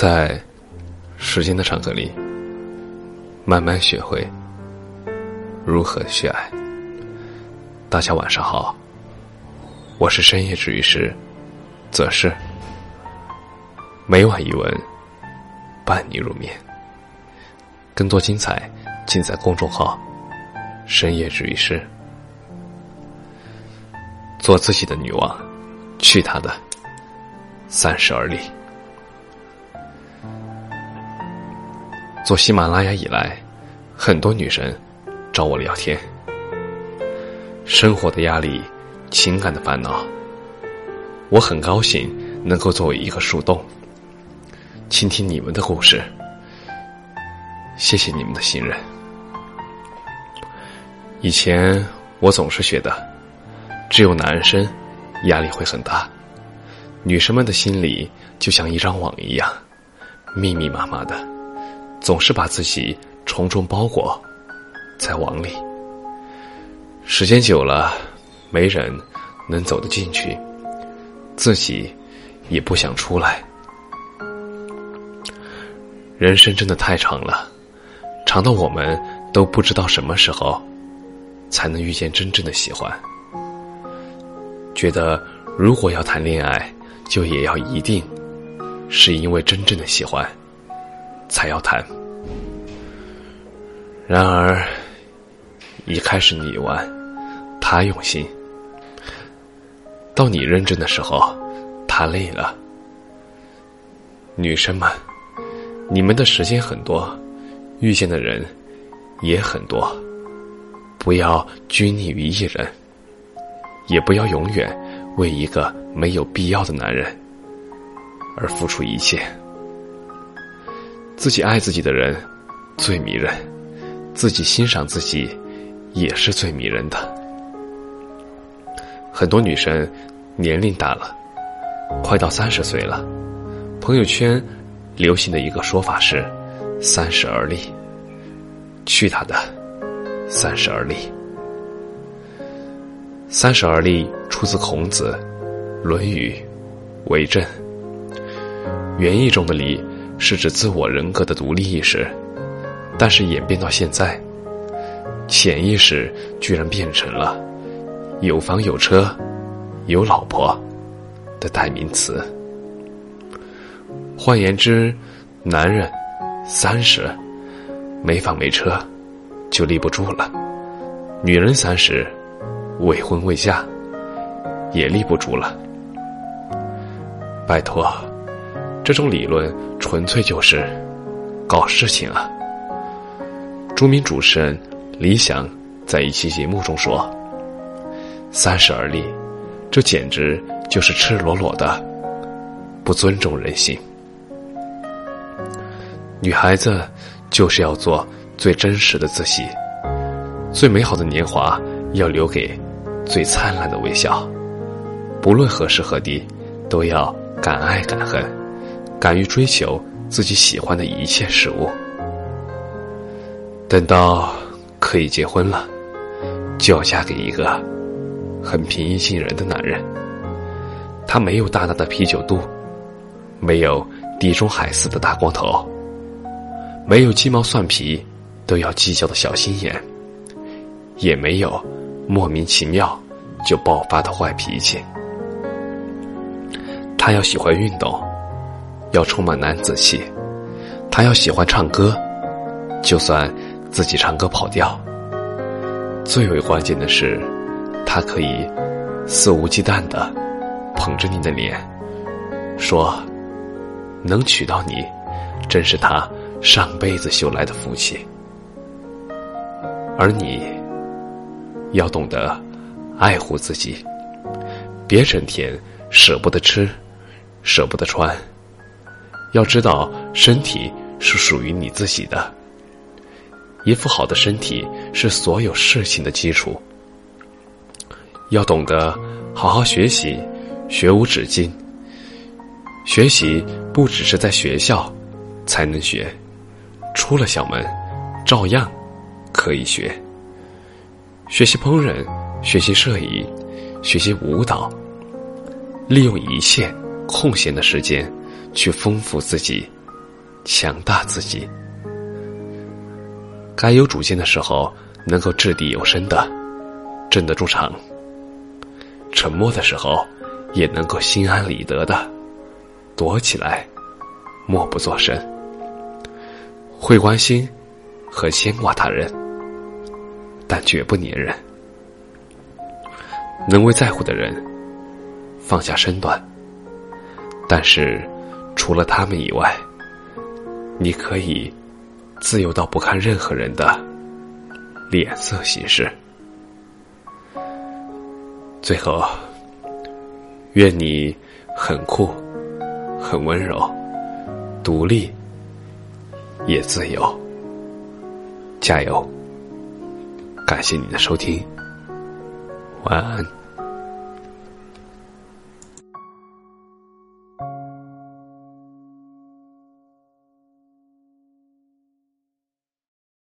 在时间的长河里，慢慢学会如何去爱。大家晚上好，我是深夜治愈师，则是每晚一文伴你入眠。更多精彩尽在公众号“深夜治愈师”。做自己的女王，去他的三十而立。做喜马拉雅以来，很多女生找我聊天，生活的压力、情感的烦恼，我很高兴能够作为一个树洞，倾听你们的故事。谢谢你们的信任。以前我总是觉得，只有男生压力会很大，女生们的心里就像一张网一样，密密麻麻的，总是把自己重重包裹在网里。时间久了，没人能走得进去，自己也不想出来。人生真的太长了。长到我们都不知道什么时候才能遇见真正的喜欢。觉得如果要谈恋爱，就也要一定是因为真正的喜欢才要谈。然而，一开始你玩，他用心；到你认真的时候，他累了。女生们，你们的时间很多。遇见的人也很多，不要拘泥于一人，也不要永远为一个没有必要的男人而付出一切。自己爱自己的人最迷人，自己欣赏自己也是最迷人的。很多女生年龄大了，快到三十岁了，朋友圈流行的一个说法是。三十而立，去他的！三十而立，三十而立出自孔子《论语·为政》。原意中的“立”是指自我人格的独立意识，但是演变到现在，潜意识居然变成了有房有车、有老婆的代名词。换言之，男人。三十，没房没车，就立不住了；女人三十，未婚未嫁，也立不住了。拜托，这种理论纯粹就是搞事情啊！著名主持人李想在一期节目中说：“三十而立，这简直就是赤裸裸的不尊重人性。”女孩子就是要做最真实的自己，最美好的年华要留给最灿烂的微笑。不论何时何地，都要敢爱敢恨，敢于追求自己喜欢的一切事物。等到可以结婚了，就要嫁给一个很平易近人的男人。他没有大大的啤酒肚，没有地中海似的大光头。没有鸡毛蒜皮都要计较的小心眼，也没有莫名其妙就爆发的坏脾气。他要喜欢运动，要充满男子气；他要喜欢唱歌，就算自己唱歌跑调。最为关键的是，他可以肆无忌惮的捧着你的脸，说：“能娶到你，真是他。”上辈子修来的福气，而你要懂得爱护自己，别整天舍不得吃，舍不得穿。要知道，身体是属于你自己的，一副好的身体是所有事情的基础。要懂得好好学习，学无止境。学习不只是在学校才能学。出了校门，照样可以学。学习烹饪，学习摄影，学习舞蹈，利用一切空闲的时间，去丰富自己强大自己。该有主见的时候，能够掷地有声的镇得住场；沉默的时候，也能够心安理得的躲起来，默不作声。会关心和牵挂他人，但绝不粘人。能为在乎的人放下身段，但是除了他们以外，你可以。自由到不看任何人的脸色行事。最后，愿你很酷，很温柔，独立，也自由。加油！感谢你的收听，晚安。